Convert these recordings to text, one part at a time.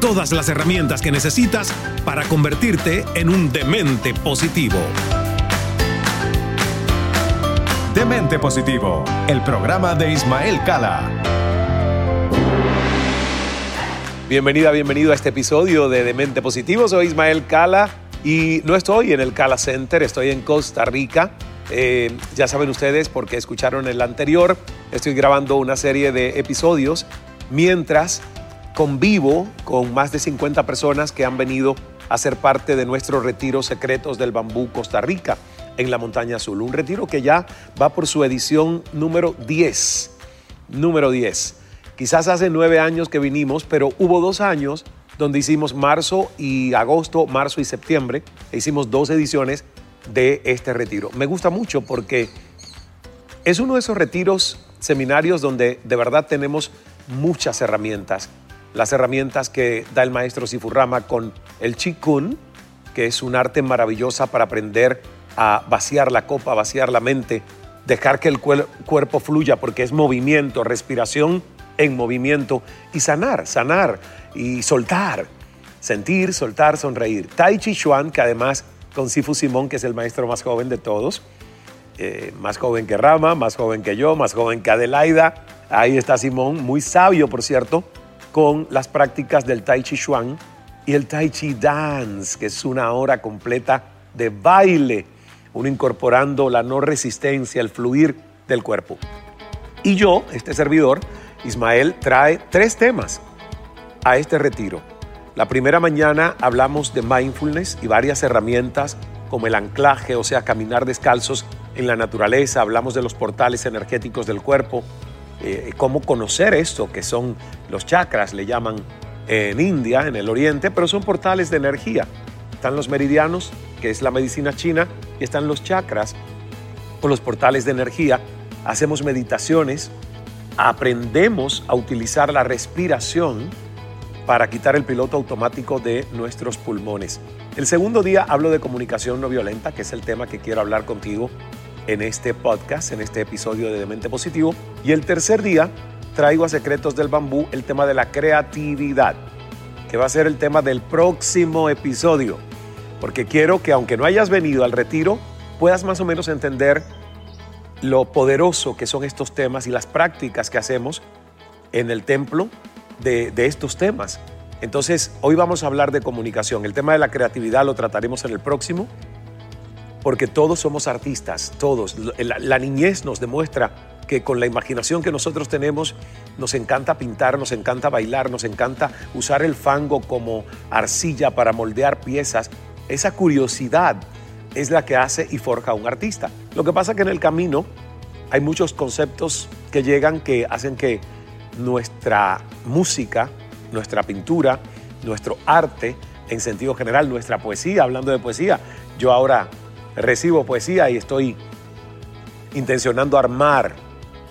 Todas las herramientas que necesitas para convertirte en un demente positivo. Demente Positivo, el programa de Ismael Cala. Bienvenida, bienvenido a este episodio de Demente Positivo. Soy Ismael Cala y no estoy en el Cala Center, estoy en Costa Rica. Eh, ya saben ustedes, porque escucharon el anterior, estoy grabando una serie de episodios mientras convivo con más de 50 personas que han venido a ser parte de nuestros retiros secretos del bambú Costa Rica en la Montaña Azul. Un retiro que ya va por su edición número 10. Número 10. Quizás hace nueve años que vinimos, pero hubo dos años donde hicimos marzo y agosto, marzo y septiembre. E hicimos dos ediciones de este retiro. Me gusta mucho porque es uno de esos retiros, seminarios donde de verdad tenemos muchas herramientas. Las herramientas que da el maestro Sifurrama con el Chikun, que es un arte maravillosa para aprender a vaciar la copa, vaciar la mente, dejar que el cuerpo fluya porque es movimiento, respiración en movimiento y sanar, sanar y soltar, sentir, soltar, sonreír. Tai Chi Chuan, que además con Sifu Simón, que es el maestro más joven de todos, eh, más joven que Rama, más joven que yo, más joven que Adelaida. Ahí está Simón, muy sabio, por cierto, con las prácticas del Tai Chi Chuan y el Tai Chi Dance, que es una hora completa de baile uno incorporando la no resistencia, el fluir del cuerpo. Y yo, este servidor, Ismael, trae tres temas a este retiro. La primera mañana hablamos de mindfulness y varias herramientas como el anclaje, o sea, caminar descalzos en la naturaleza, hablamos de los portales energéticos del cuerpo, eh, cómo conocer esto, que son los chakras, le llaman en India, en el Oriente, pero son portales de energía. Están los meridianos, que es la medicina china, y están los chakras o los portales de energía. Hacemos meditaciones, aprendemos a utilizar la respiración para quitar el piloto automático de nuestros pulmones. El segundo día hablo de comunicación no violenta, que es el tema que quiero hablar contigo en este podcast, en este episodio de Demente Positivo. Y el tercer día traigo a Secretos del Bambú el tema de la creatividad, que va a ser el tema del próximo episodio porque quiero que aunque no hayas venido al retiro, puedas más o menos entender lo poderoso que son estos temas y las prácticas que hacemos en el templo de, estos temas. Entonces, hoy vamos a hablar de comunicación. El tema de la creatividad lo trataremos en el próximo, porque todos somos artistas, todos. La, niñez nos demuestra que con la imaginación que nosotros tenemos nos encanta pintar, nos encanta bailar, nos encanta usar el fango como arcilla para moldear piezas. Esa curiosidad es la que hace y forja un artista. Lo que pasa es que en el camino hay muchos conceptos que llegan que hacen que nuestra música, nuestra pintura, nuestro arte, en sentido general, nuestra poesía, hablando de poesía, yo ahora recibo poesía y estoy intencionando armar,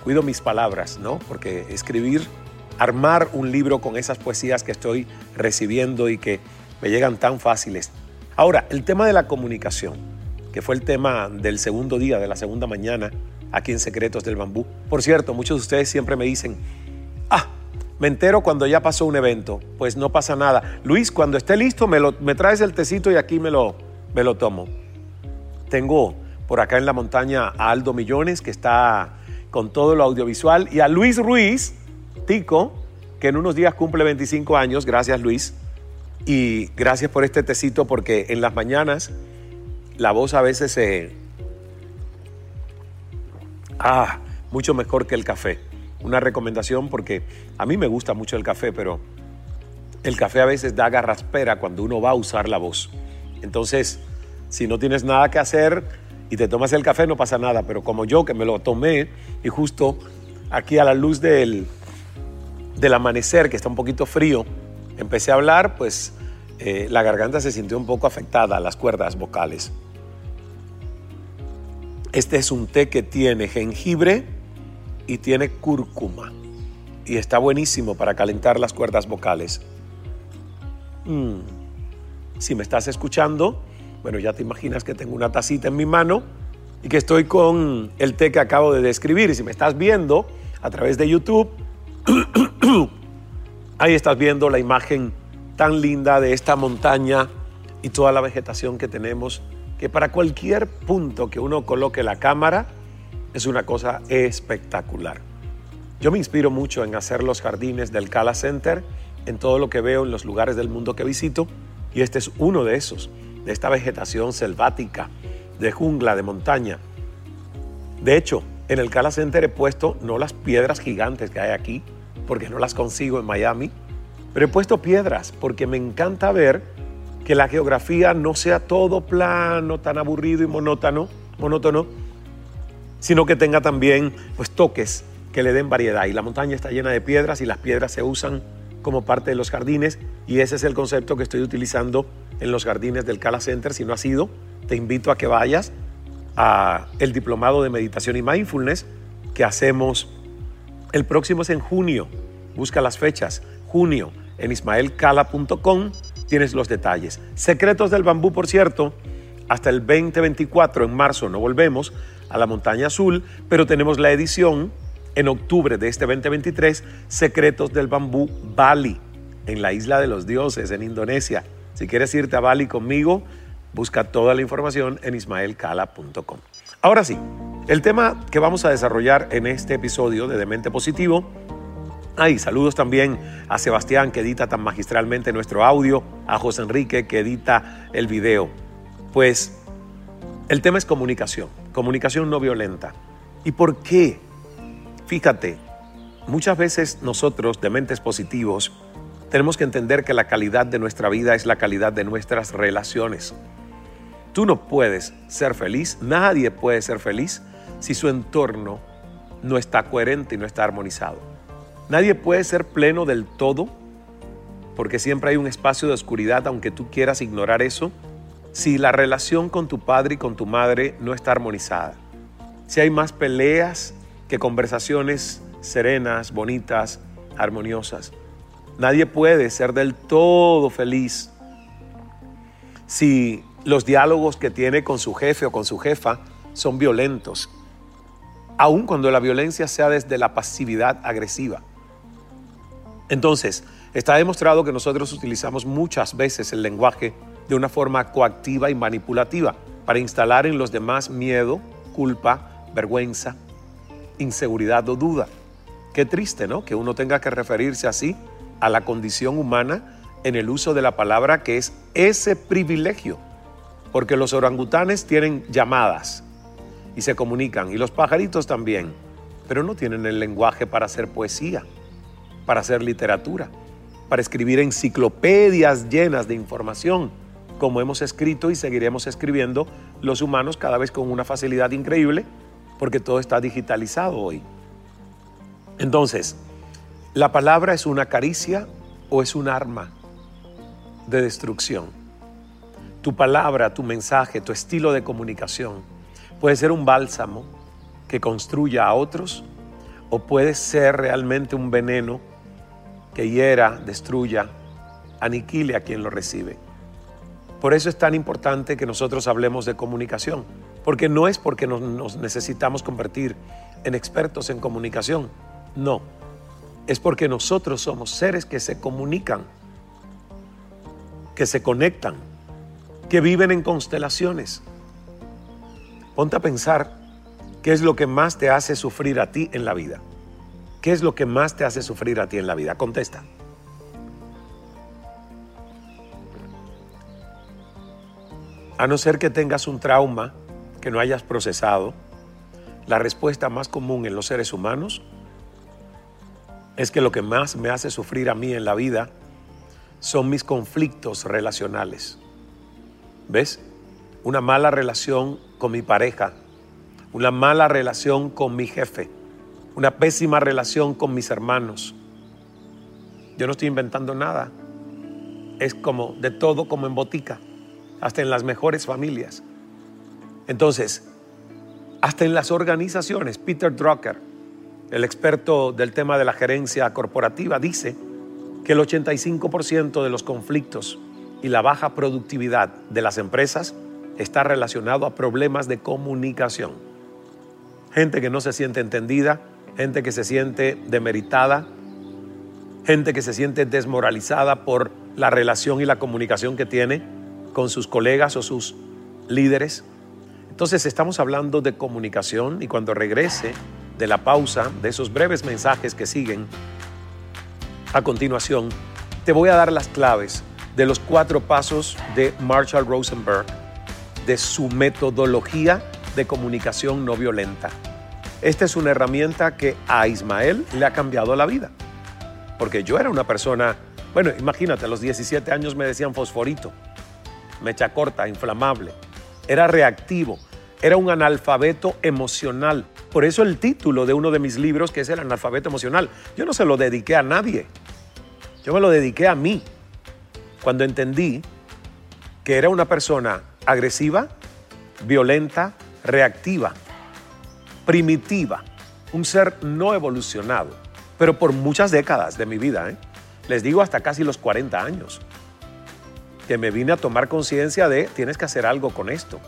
cuido mis palabras, ¿no? Porque escribir, armar un libro con esas poesías que estoy recibiendo y que me llegan tan fáciles. Ahora, el tema de la comunicación, que fue el tema del segundo día, de la segunda mañana, aquí en Secretos del Bambú. Por cierto, muchos de ustedes siempre me dicen, ah, me entero cuando ya pasó un evento. Pues no pasa nada. Luis, cuando esté listo, me, lo, me traes el tecito y aquí me lo, me lo tomo. Tengo por acá en la montaña a Aldo Millones, que está con todo lo audiovisual, y a Luis Ruiz, Tico, que en unos días cumple 25 años. Gracias, Luis. Y gracias por este tecito, porque en las mañanas la voz a veces se. Ah, mucho mejor que el café. Una recomendación porque a mí me gusta mucho el café, pero el café a veces da garraspera cuando uno va a usar la voz. Entonces, si no tienes nada que hacer y te tomas el café, no pasa nada. Pero como yo que me lo tomé y justo aquí a la luz del, del amanecer, que está un poquito frío, empecé a hablar, pues eh, la garganta se sintió un poco afectada, las cuerdas vocales. Este es un té que tiene jengibre y tiene cúrcuma. Y está buenísimo para calentar las cuerdas vocales. Mm. Si me estás escuchando, bueno, ya te imaginas que tengo una tacita en mi mano y que estoy con el té que acabo de describir. Y si me estás viendo a través de YouTube, ahí estás viendo la imagen tan linda de esta montaña y toda la vegetación que tenemos, que para cualquier punto que uno coloque la cámara es una cosa espectacular. Yo me inspiro mucho en hacer los jardines del Cala Center, en todo lo que veo en los lugares del mundo que visito, y este es uno de esos, de esta vegetación selvática, de jungla, de montaña. De hecho, en el Cala Center he puesto no las piedras gigantes que hay aquí, porque no las consigo en Miami, pero he puesto piedras porque me encanta ver que la geografía no sea todo plano, tan aburrido y monótono, monótono sino que tenga también pues, toques que le den variedad. Y la montaña está llena de piedras y las piedras se usan como parte de los jardines y ese es el concepto que estoy utilizando en los jardines del Cala Center. Si no has ido, te invito a que vayas a el diplomado de meditación y mindfulness que hacemos el próximo es en junio. Busca las fechas. Junio en ismaelcala.com tienes los detalles. Secretos del bambú, por cierto, hasta el 2024 en marzo no volvemos a la montaña azul, pero tenemos la edición en octubre de este 2023, Secretos del Bambú Bali, en la isla de los dioses, en Indonesia. Si quieres irte a Bali conmigo, busca toda la información en ismaelcala.com. Ahora sí, el tema que vamos a desarrollar en este episodio de Demente Positivo. Ay, saludos también a Sebastián que edita tan magistralmente nuestro audio, a José Enrique que edita el video. Pues el tema es comunicación, comunicación no violenta. ¿Y por qué? Fíjate, muchas veces nosotros, de mentes positivos, tenemos que entender que la calidad de nuestra vida es la calidad de nuestras relaciones. Tú no puedes ser feliz, nadie puede ser feliz si su entorno no está coherente y no está armonizado. Nadie puede ser pleno del todo porque siempre hay un espacio de oscuridad, aunque tú quieras ignorar eso, si la relación con tu padre y con tu madre no está armonizada, si hay más peleas que conversaciones serenas, bonitas, armoniosas. Nadie puede ser del todo feliz si los diálogos que tiene con su jefe o con su jefa son violentos, aun cuando la violencia sea desde la pasividad agresiva. Entonces, está demostrado que nosotros utilizamos muchas veces el lenguaje de una forma coactiva y manipulativa para instalar en los demás miedo, culpa, vergüenza, inseguridad o duda. Qué triste, ¿no? Que uno tenga que referirse así a la condición humana en el uso de la palabra que es ese privilegio. Porque los orangutanes tienen llamadas y se comunican, y los pajaritos también. pero no tienen el lenguaje para hacer poesía, para hacer literatura, para escribir enciclopedias llenas de información, como hemos escrito y seguiremos escribiendo los humanos cada vez con una facilidad increíble, porque todo está digitalizado hoy. Entonces, ¿la palabra es una caricia o es un arma de destrucción? Tu palabra, tu mensaje, tu estilo de comunicación puede ser un bálsamo que construya a otros o puede ser realmente un veneno que hiera, destruya, aniquile a quien lo recibe. Por eso es tan importante que nosotros hablemos de comunicación, porque no es porque nos, necesitamos convertir en expertos en comunicación, no, es porque nosotros somos seres que se comunican, que se conectan, que viven en constelaciones. Ponte a pensar qué es lo que más te hace sufrir a ti en la vida. ¿Qué es lo que más te hace sufrir a ti en la vida? Contesta. A no ser que tengas un trauma que no hayas procesado, la respuesta más común en los seres humanos es que lo que más me hace sufrir a mí en la vida son mis conflictos relacionales. ¿Ves? Una mala relación con mi pareja, una mala relación con mi jefe, una pésima relación con mis hermanos. Yo no estoy inventando nada. Es como de todo como en botica, hasta en las mejores familias. Entonces, hasta en las organizaciones, Peter Drucker, el experto del tema de la gerencia corporativa, dice que el 85% de los conflictos y la baja productividad de las empresas está relacionado a problemas de comunicación. Gente que no se siente entendida, gente que se siente demeritada, gente que se siente desmoralizada por la relación y la comunicación que tiene con sus colegas o sus líderes. Entonces estamos hablando de comunicación y cuando regrese de la pausa, de esos breves mensajes que siguen, a continuación, te voy a dar las claves de los cuatro pasos de Marshall Rosenberg, de su metodología de comunicación no violenta. Esta es una herramienta que a Ismael le ha cambiado la vida. Porque yo era una persona, bueno, imagínate, a los 17 años me decían fosforito, mecha corta, inflamable. Era reactivo, era un analfabeto emocional. Por eso el título de uno de mis libros, que es El analfabeto emocional, yo no se lo dediqué a nadie. Yo me lo dediqué a mí. Cuando entendí que era una persona agresiva, violenta, reactiva, primitiva, un ser no evolucionado, pero por muchas décadas de mi vida, ¿eh? les digo hasta casi los 40 años, que me vine a tomar conciencia de tienes que hacer algo con esto.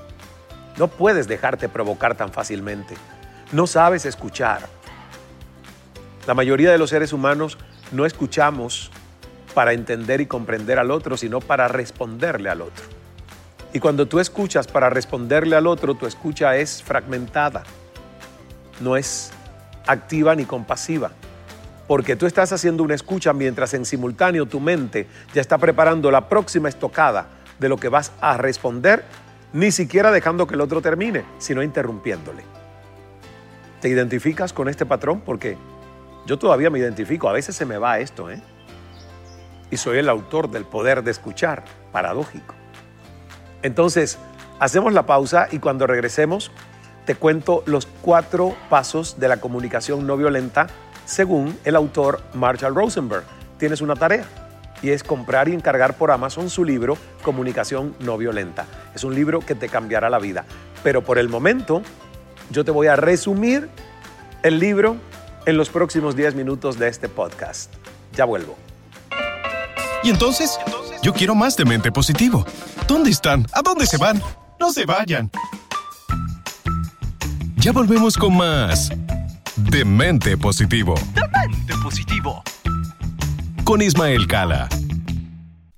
No puedes dejarte provocar tan fácilmente. No sabes escuchar. La mayoría de los seres humanos no escuchamos para entender y comprender al otro, sino para responderle al otro. Y cuando tú escuchas para responderle al otro, tu escucha es fragmentada, no es activa ni compasiva, porque tú estás haciendo una escucha mientras en simultáneo tu mente ya está preparando la próxima estocada de lo que vas a responder ni siquiera dejando que el otro termine, sino interrumpiéndole. ¿Te identificas con este patrón? Porque yo todavía me identifico, a veces se me va esto, ¿eh? Y soy el autor del poder de escuchar, paradójico. Entonces, hacemos la pausa y cuando regresemos, te cuento los cuatro pasos de la comunicación no violenta según el autor Marshall Rosenberg. Tienes una tarea y es comprar y encargar por Amazon su libro Comunicación no violenta. Es un libro que te cambiará la vida. Pero por el momento, yo te voy a resumir el libro en los próximos 10 minutos de este podcast. Ya vuelvo. ¿Y entonces? Yo quiero más de mente positivo. ¿Dónde están? ¿A dónde se van? No se vayan. Ya volvemos con más de mente positivo. De mente positivo con Ismael Cala.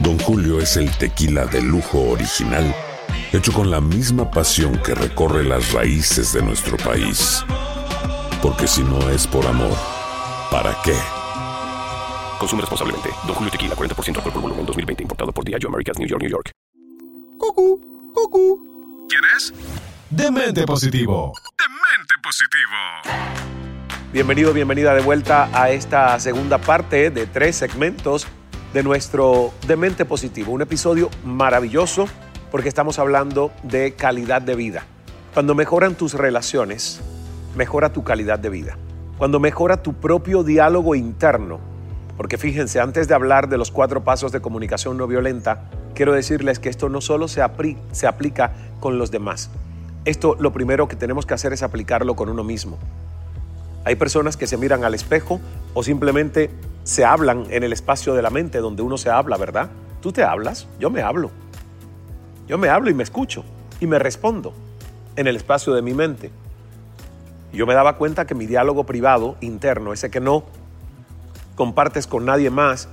Don Julio es el tequila de lujo original, hecho con la misma pasión que recorre las raíces de nuestro país. Porque si no es por amor, ¿para qué? Consume responsablemente. Don Julio Tequila, 40% alcohol por volumen, 2020. Importado por Diageo Americas, New York, New York. Cucú, cucú. ¿Quién es? Demente Positivo. Demente Positivo. Bienvenido, bienvenida de vuelta a esta segunda parte de tres segmentos de nuestro Demente Positivo. Un episodio maravilloso porque estamos hablando de calidad de vida. Cuando mejoran tus relaciones, mejora tu calidad de vida. Cuando mejora tu propio diálogo interno, porque fíjense, antes de hablar de los cuatro pasos de comunicación no violenta, quiero decirles que esto no solo se, se aplica con los demás. Esto lo primero que tenemos que hacer es aplicarlo con uno mismo. Hay personas que se miran al espejo o simplemente se hablan en el espacio de la mente donde uno se habla, ¿verdad? Tú te hablas, yo me hablo. Yo me hablo y me escucho y me respondo en el espacio de mi mente. Yo me daba cuenta que mi diálogo privado, interno, ese que no compartes con nadie más,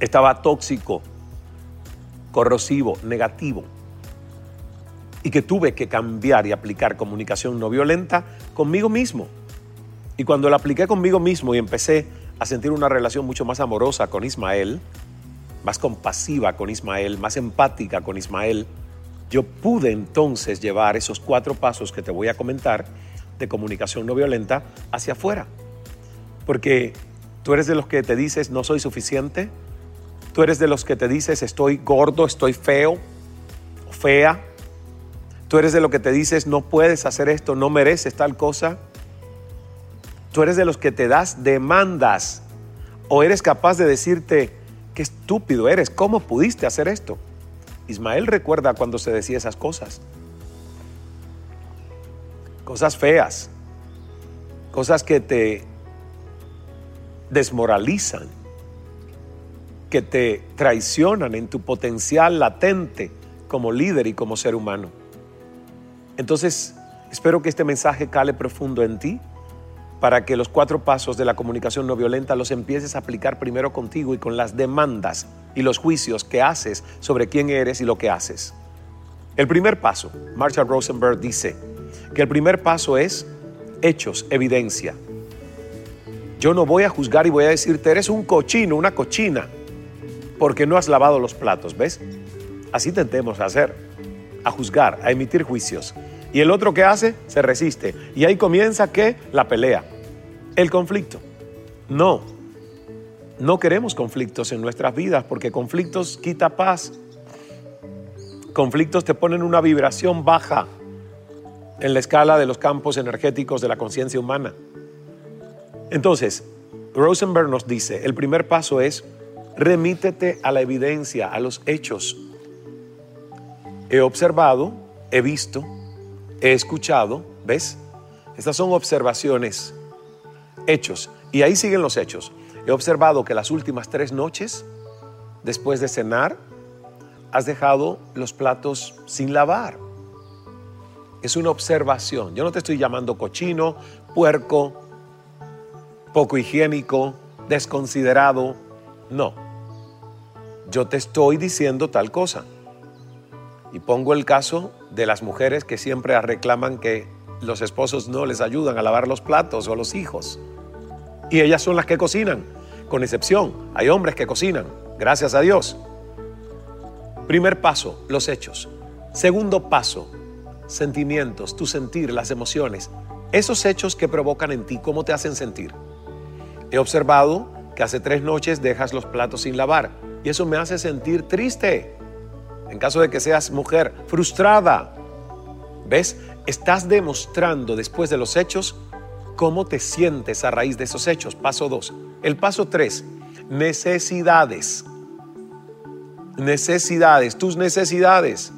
estaba tóxico, corrosivo, negativo. Y que tuve que cambiar y aplicar comunicación no violenta conmigo mismo. Y cuando la apliqué conmigo mismo y empecé a sentir una relación mucho más amorosa con Ismael, más compasiva con Ismael, más empática con Ismael, yo pude entonces llevar esos cuatro pasos que te voy a comentar de comunicación no violenta hacia afuera. Porque Tú eres de los que te dices no soy suficiente. Tú eres de los que te dices estoy gordo, estoy feo o fea. Tú eres de los que te dices no puedes hacer esto, no mereces tal cosa. Tú eres de los que te das demandas o eres capaz de decirte qué estúpido eres, cómo pudiste hacer esto. Ismael recuerda cuando se decía esas cosas. Cosas feas, cosas que te desmoralizan, que te traicionan en tu potencial latente como líder y como ser humano. Entonces, espero que este mensaje cale profundo en ti para que los cuatro pasos de la comunicación no violenta los empieces a aplicar primero contigo y con las demandas y los juicios que haces sobre quién eres y lo que haces. El primer paso, Marshall Rosenberg dice que el primer paso es hechos, evidencia. Yo no voy a juzgar y voy a decirte, eres un cochino, una cochina, porque no has lavado los platos, ¿ves? Así tentemos hacer, a juzgar, a emitir juicios. Y el otro que hace, se resiste. Y ahí comienza que la pelea, el conflicto. No, no queremos conflictos en nuestras vidas porque conflictos quita paz. Conflictos te ponen una vibración baja en la escala de los campos energéticos de la conciencia humana. Entonces, Rosenberg nos dice, el primer paso es remítete a la evidencia, a los hechos. He observado, he visto, he escuchado, ¿ves? Estas son observaciones, hechos. Y ahí siguen los hechos. He observado que las últimas tres noches, después de cenar, has dejado los platos sin lavar. Es una observación. Yo no te estoy llamando cochino, puerco, poco higiénico, desconsiderado. No. Yo te estoy diciendo tal cosa. Y pongo el caso de las mujeres que siempre reclaman que los esposos no les ayudan a lavar los platos o los hijos. Y ellas son las que cocinan, con excepción. Hay hombres que cocinan, gracias a Dios. Primer paso, los hechos. Segundo paso, sentimientos, tu sentir, las emociones. Esos hechos que provocan en ti, ¿cómo te hacen sentir? He observado que hace tres noches dejas los platos sin lavar y eso me hace sentir triste. En caso de que seas mujer frustrada, ¿ves? Estás demostrando después de los hechos cómo te sientes a raíz de esos hechos. Paso dos. El paso tres, necesidades. Necesidades, tus necesidades.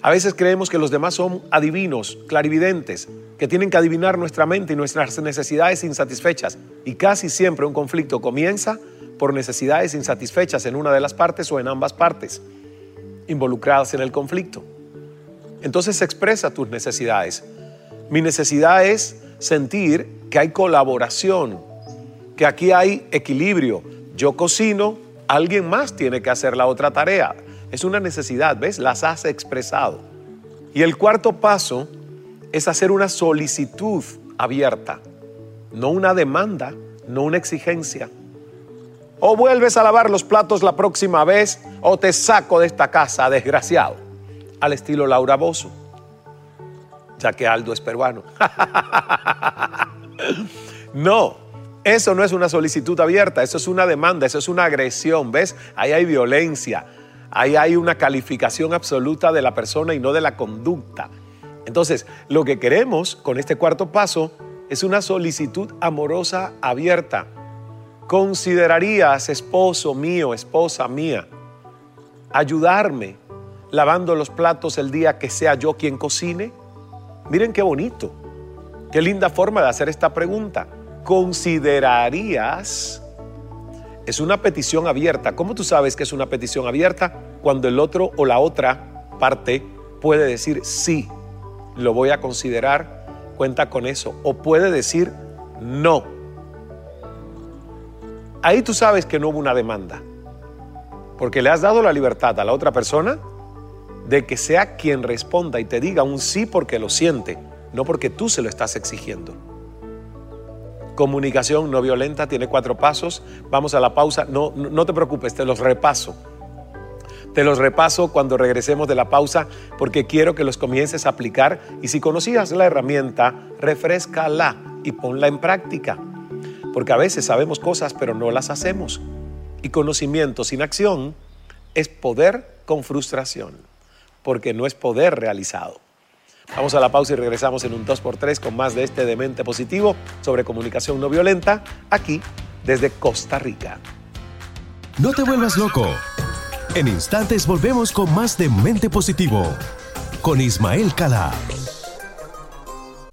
A veces creemos que los demás son adivinos, clarividentes, que tienen que adivinar nuestra mente y nuestras necesidades insatisfechas. Y casi siempre un conflicto comienza por necesidades insatisfechas en una de las partes o en ambas partes, involucradas en el conflicto. Entonces expresa tus necesidades. Mi necesidad es sentir que hay colaboración, que aquí hay equilibrio. Yo cocino, alguien más tiene que hacer la otra tarea. Es una necesidad, ¿ves? Las has expresado. Y el cuarto paso es hacer una solicitud abierta, no una demanda, no una exigencia. O vuelves a lavar los platos la próxima vez o te saco de esta casa, desgraciado, al estilo Laura Bozo, ya que Aldo es peruano. no, eso no es una solicitud abierta, eso es una demanda, eso es una agresión, ¿ves? Ahí hay violencia, Ahí hay una calificación absoluta de la persona y no de la conducta. Entonces, lo que queremos con este cuarto paso es una solicitud amorosa abierta. ¿Considerarías, esposo mío, esposa mía, ayudarme lavando los platos el día que sea yo quien cocine? Miren qué bonito, qué linda forma de hacer esta pregunta. ¿Considerarías es una petición abierta. ¿Cómo tú sabes que es una petición abierta? Cuando el otro o la otra parte puede decir sí, lo voy a considerar, cuenta con eso. O puede decir no. Ahí tú sabes que no hubo una demanda. Porque le has dado la libertad a la otra persona de que sea quien responda y te diga un sí porque lo siente, no porque tú se lo estás exigiendo. Comunicación no violenta tiene cuatro pasos. Vamos a la pausa. No, no te preocupes, te los repaso. Te los repaso cuando regresemos de la pausa porque quiero que los comiences a aplicar y si conocías la herramienta, refrescala y ponla en práctica. Porque a veces sabemos cosas pero no las hacemos. Y conocimiento sin acción es poder con frustración, porque no es poder realizado. Vamos a la pausa y regresamos en un 2x3 con más de este Demente Positivo sobre comunicación no violenta, aquí desde Costa Rica. No te vuelvas loco. En instantes volvemos con más de Mente Positivo con Ismael Cala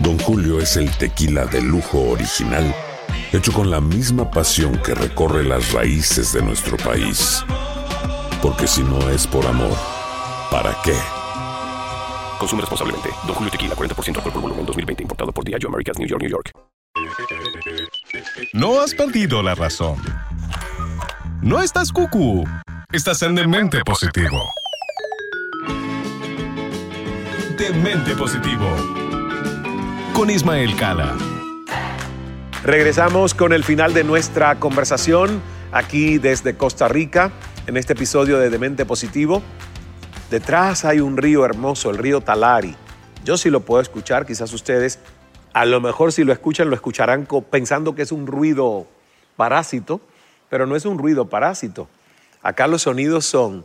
Don Julio es el tequila de lujo original, hecho con la misma pasión que recorre las raíces de nuestro país. Porque si no es por amor, ¿para qué? Consume responsablemente. Don Julio Tequila, 40% alcohol por volumen, 2020. Importado por Diageo Americas, New York, New York. No has perdido la razón. No estás cucú. Estás en Demente Positivo. Demente Positivo con Ismael Cala. Regresamos con el final de nuestra conversación aquí desde Costa Rica en este episodio de Demente Positivo. Detrás hay un río hermoso, el río Talari. Yo sí lo puedo escuchar, quizás ustedes, a lo mejor si lo escuchan, lo escucharán pensando que es un ruido parásito, pero no es un ruido parásito. Acá los sonidos son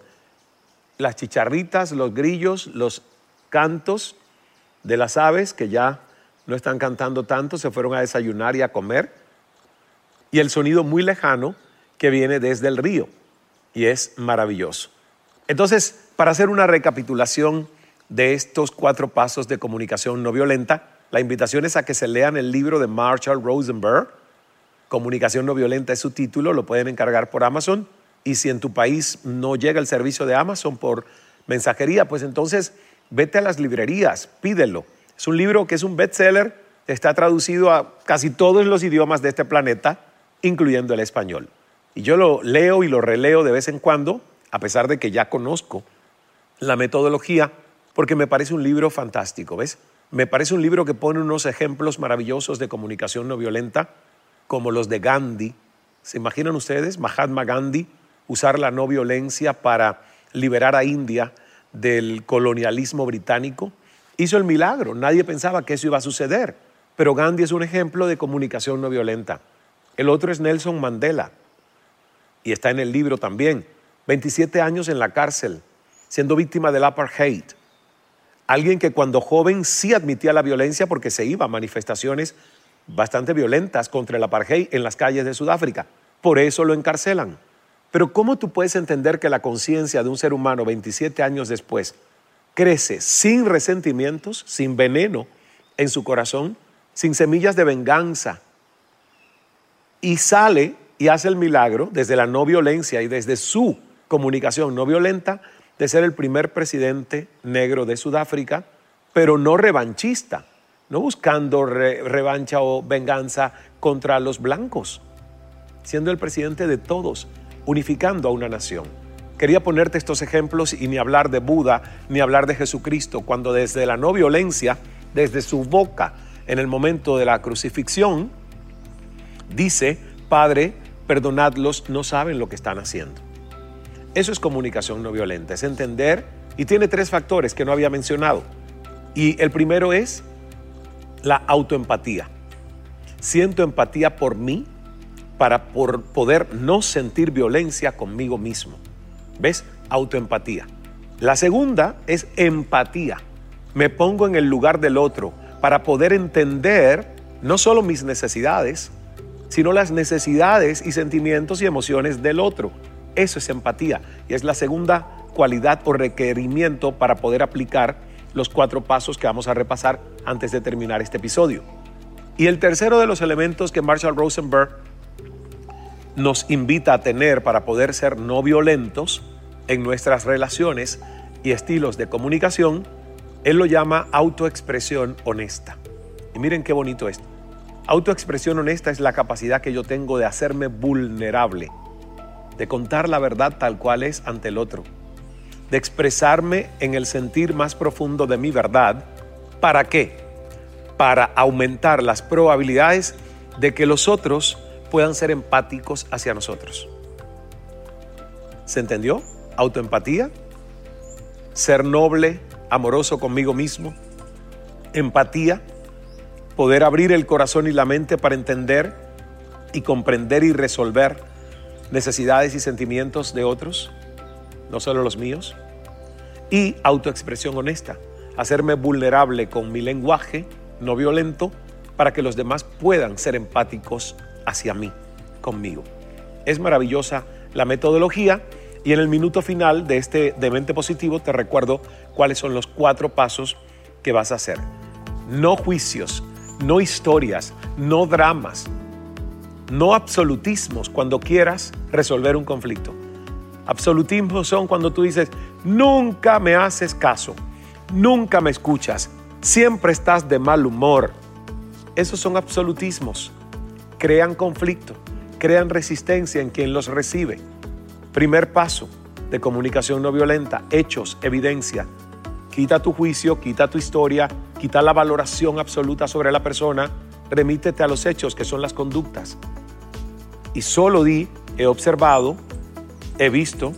las chicharritas, los grillos, los cantos de las aves que ya no están cantando tanto, se fueron a desayunar y a comer, y el sonido muy lejano que viene desde el río, y es maravilloso. Entonces, para hacer una recapitulación de estos cuatro pasos de comunicación no violenta, la invitación es a que se lean el libro de Marshall Rosenberg, Comunicación no violenta es su título, lo pueden encargar por Amazon, y si en tu país no llega el servicio de Amazon por mensajería, pues entonces vete a las librerías, pídelo. Es un libro que es un bestseller, está traducido a casi todos los idiomas de este planeta, incluyendo el español. Y yo lo leo y lo releo de vez en cuando, a pesar de que ya conozco la metodología, porque me parece un libro fantástico, ¿ves? Me parece un libro que pone unos ejemplos maravillosos de comunicación no violenta, como los de Gandhi. ¿Se imaginan ustedes, Mahatma Gandhi, usar la no violencia para liberar a India del colonialismo británico? Hizo el milagro, nadie pensaba que eso iba a suceder, pero Gandhi es un ejemplo de comunicación no violenta. El otro es Nelson Mandela, y está en el libro también, 27 años en la cárcel, siendo víctima del apartheid. Alguien que cuando joven sí admitía la violencia porque se iba a manifestaciones bastante violentas contra el apartheid en las calles de Sudáfrica. Por eso lo encarcelan. Pero ¿cómo tú puedes entender que la conciencia de un ser humano 27 años después crece sin resentimientos, sin veneno en su corazón, sin semillas de venganza y sale y hace el milagro desde la no violencia y desde su comunicación no violenta de ser el primer presidente negro de Sudáfrica, pero no revanchista, no buscando revancha o venganza contra los blancos, siendo el presidente de todos, unificando a una nación. Quería ponerte estos ejemplos y ni hablar de Buda, ni hablar de Jesucristo, cuando desde la no violencia, desde su boca, en el momento de la crucifixión, dice, Padre, perdonadlos, no saben lo que están haciendo. Eso es comunicación no violenta, es entender y tiene tres factores que no había mencionado. Y el primero es la autoempatía. Siento empatía por mí para por poder no sentir violencia conmigo mismo. ¿Ves? Autoempatía. La segunda es empatía. Me pongo en el lugar del otro para poder entender no solo mis necesidades, sino las necesidades y sentimientos y emociones del otro. Eso es empatía y es la segunda cualidad o requerimiento para poder aplicar los cuatro pasos que vamos a repasar antes de terminar este episodio. Y el tercero de los elementos que Marshall Rosenberg nos invita a tener para poder ser no violentos en nuestras relaciones y estilos de comunicación, él lo llama autoexpresión honesta. Y miren qué bonito esto. Autoexpresión honesta es la capacidad que yo tengo de hacerme vulnerable, de contar la verdad tal cual es ante el otro, de expresarme en el sentir más profundo de mi verdad. ¿Para qué? Para aumentar las probabilidades de que los otros puedan ser empáticos hacia nosotros. ¿Se entendió? Autoempatía, ser noble, amoroso conmigo mismo, empatía, poder abrir el corazón y la mente para entender y comprender y resolver necesidades y sentimientos de otros, no solo los míos, y autoexpresión honesta, hacerme vulnerable con mi lenguaje no violento para que los demás puedan ser empáticos hacia mí, conmigo. Es maravillosa la metodología y en el minuto final de este de mente positivo te recuerdo cuáles son los cuatro pasos que vas a hacer. No juicios, no historias, no dramas, no absolutismos cuando quieras resolver un conflicto. Absolutismos son cuando tú dices, nunca me haces caso, nunca me escuchas, siempre estás de mal humor. Esos son absolutismos. Crean conflicto, crean resistencia en quien los recibe. Primer paso de comunicación no violenta, hechos, evidencia. Quita tu juicio, quita tu historia, quita la valoración absoluta sobre la persona, remítete a los hechos que son las conductas. Y solo di, he observado, he visto,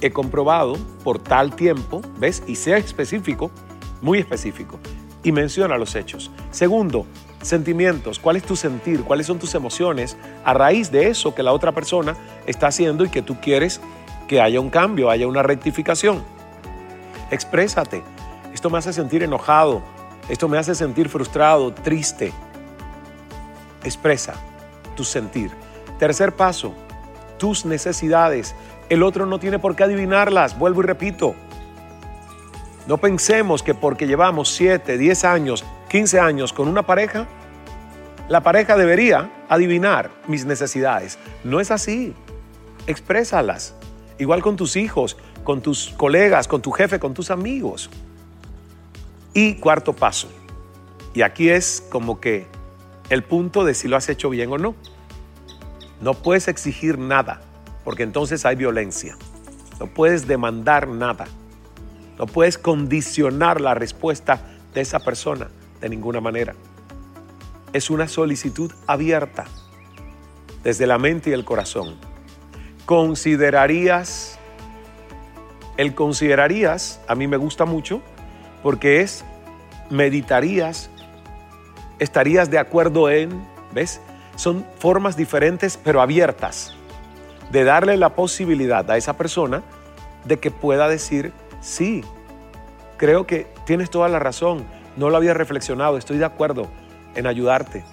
he comprobado por tal tiempo, ¿ves? Y sea específico, muy específico, y menciona los hechos. Segundo, sentimientos, cuál es tu sentir, cuáles son tus emociones a raíz de eso que la otra persona está haciendo y que tú quieres que haya un cambio, haya una rectificación. Exprésate. Esto me hace sentir enojado, esto me hace sentir frustrado, triste. Expresa tu sentir. Tercer paso, tus necesidades. El otro no tiene por qué adivinarlas, vuelvo y repito. No pensemos que porque llevamos 7, 10 años, 15 años con una pareja, la pareja debería adivinar mis necesidades. No es así. Exprésalas. Igual con tus hijos, con tus colegas, con tu jefe, con tus amigos. Y cuarto paso. Y aquí es como que el punto de si lo has hecho bien o no. No puedes exigir nada, porque entonces hay violencia. No puedes demandar nada. No puedes condicionar la respuesta de esa persona de ninguna manera. Es una solicitud abierta desde la mente y el corazón. ¿Considerarías? El considerarías a mí me gusta mucho porque es meditarías, estarías de acuerdo en, ¿ves? Son formas diferentes pero abiertas de darle la posibilidad a esa persona de que pueda decir, sí, creo que tienes toda la razón, no lo había reflexionado, estoy de acuerdo en ayudarte,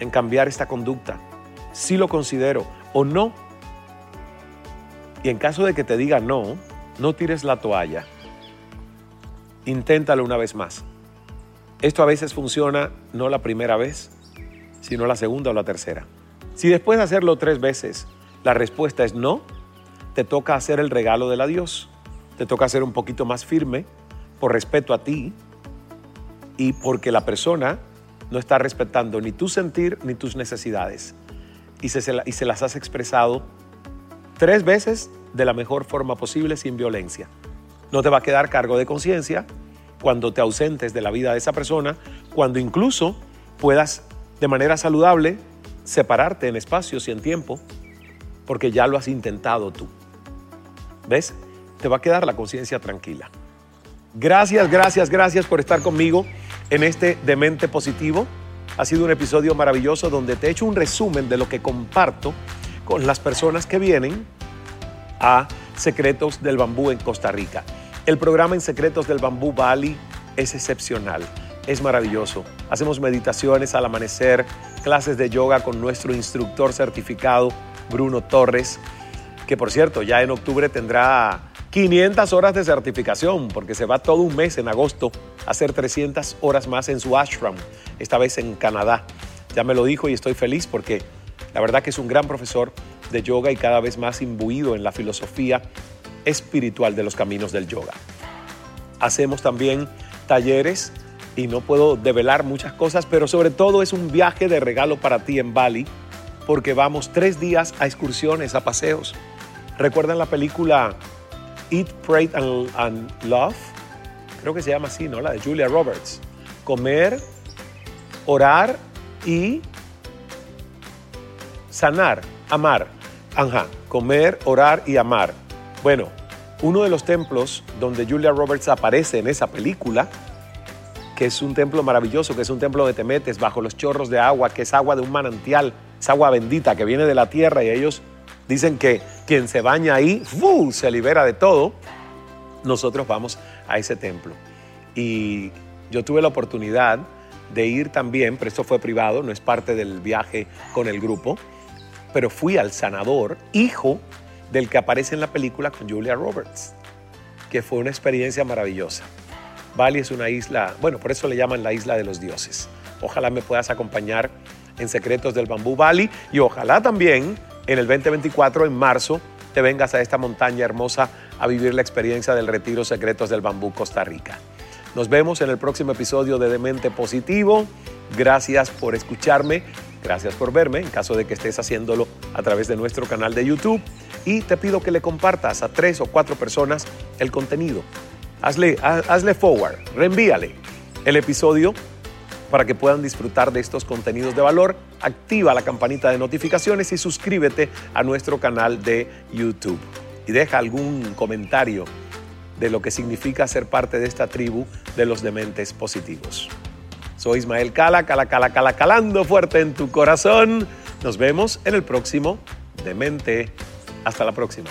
en cambiar esta conducta, sí lo considero o no. Y en caso de que te diga no, no tires la toalla, inténtalo una vez más. Esto a veces funciona no la primera vez, sino la segunda o la tercera. Si después de hacerlo tres veces la respuesta es no, te toca hacer el regalo del adiós. Te toca ser un poquito más firme por respeto a ti y porque la persona no está respetando ni tu sentir ni tus necesidades y se, y se las has expresado tres veces de la mejor forma posible sin violencia. No te va a quedar cargo de conciencia cuando te ausentes de la vida de esa persona, cuando incluso puedas de manera saludable separarte en espacios y en tiempo, porque ya lo has intentado tú. ¿Ves? Te va a quedar la conciencia tranquila. Gracias, gracias, gracias por estar conmigo en este Demente Positivo. Ha sido un episodio maravilloso donde te he hecho un resumen de lo que comparto con las personas que vienen a Secretos del Bambú en Costa Rica. El programa en Secretos del Bambú Bali es excepcional, es maravilloso. Hacemos meditaciones al amanecer, clases de yoga con nuestro instructor certificado, Bruno Torres, que por cierto ya en octubre tendrá 500 horas de certificación, porque se va todo un mes en agosto a hacer 300 horas más en su ashram, esta vez en Canadá. Ya me lo dijo y estoy feliz porque la verdad que es un gran profesor de yoga y cada vez más imbuido en la filosofía espiritual de los caminos del yoga. Hacemos también talleres y no puedo develar muchas cosas, pero sobre todo es un viaje de regalo para ti en Bali, porque vamos tres días a excursiones, a paseos. ¿Recuerdan la película Eat, Pray and, Love, creo que se llama así, ¿no? La de Julia Roberts. Comer, orar y sanar, amar. Ajá, comer, orar y amar. Bueno, uno de los templos donde Julia Roberts aparece en esa película, que es un templo maravilloso, que es un templo de temetes bajo los chorros de agua, que es agua de un manantial, es agua bendita que viene de la tierra y ellos Dicen que quien se baña ahí se libera de todo. Nosotros vamos a ese templo. Y yo tuve la oportunidad de ir también, pero esto fue privado, no es parte del viaje con el grupo, pero fui al sanador, hijo del que aparece en la película con Julia Roberts, que fue una experiencia maravillosa. Bali es una isla, bueno, por eso le llaman la isla de los dioses. Ojalá me puedas acompañar en Secretos del Bambú Bali y ojalá también en el 2024, en marzo, te vengas a esta montaña hermosa a vivir la experiencia del Retiro Secretos del Bambú Costa Rica. Nos vemos en el próximo episodio de Demente Positivo. Gracias por escucharme, gracias por verme, en caso de que estés haciéndolo a través de nuestro canal de YouTube. Y te pido que le compartas a tres o cuatro personas el contenido. Hazle, hazle forward, reenvíale el episodio para que puedan disfrutar de estos contenidos de valor, activa la campanita de notificaciones y suscríbete a nuestro canal de YouTube. Y deja algún comentario de lo que significa ser parte de esta tribu de los dementes positivos. Soy Ismael Cala, Cala, Cala, Cala, calando fuerte en tu corazón. Nos vemos en el próximo Demente. Hasta la próxima.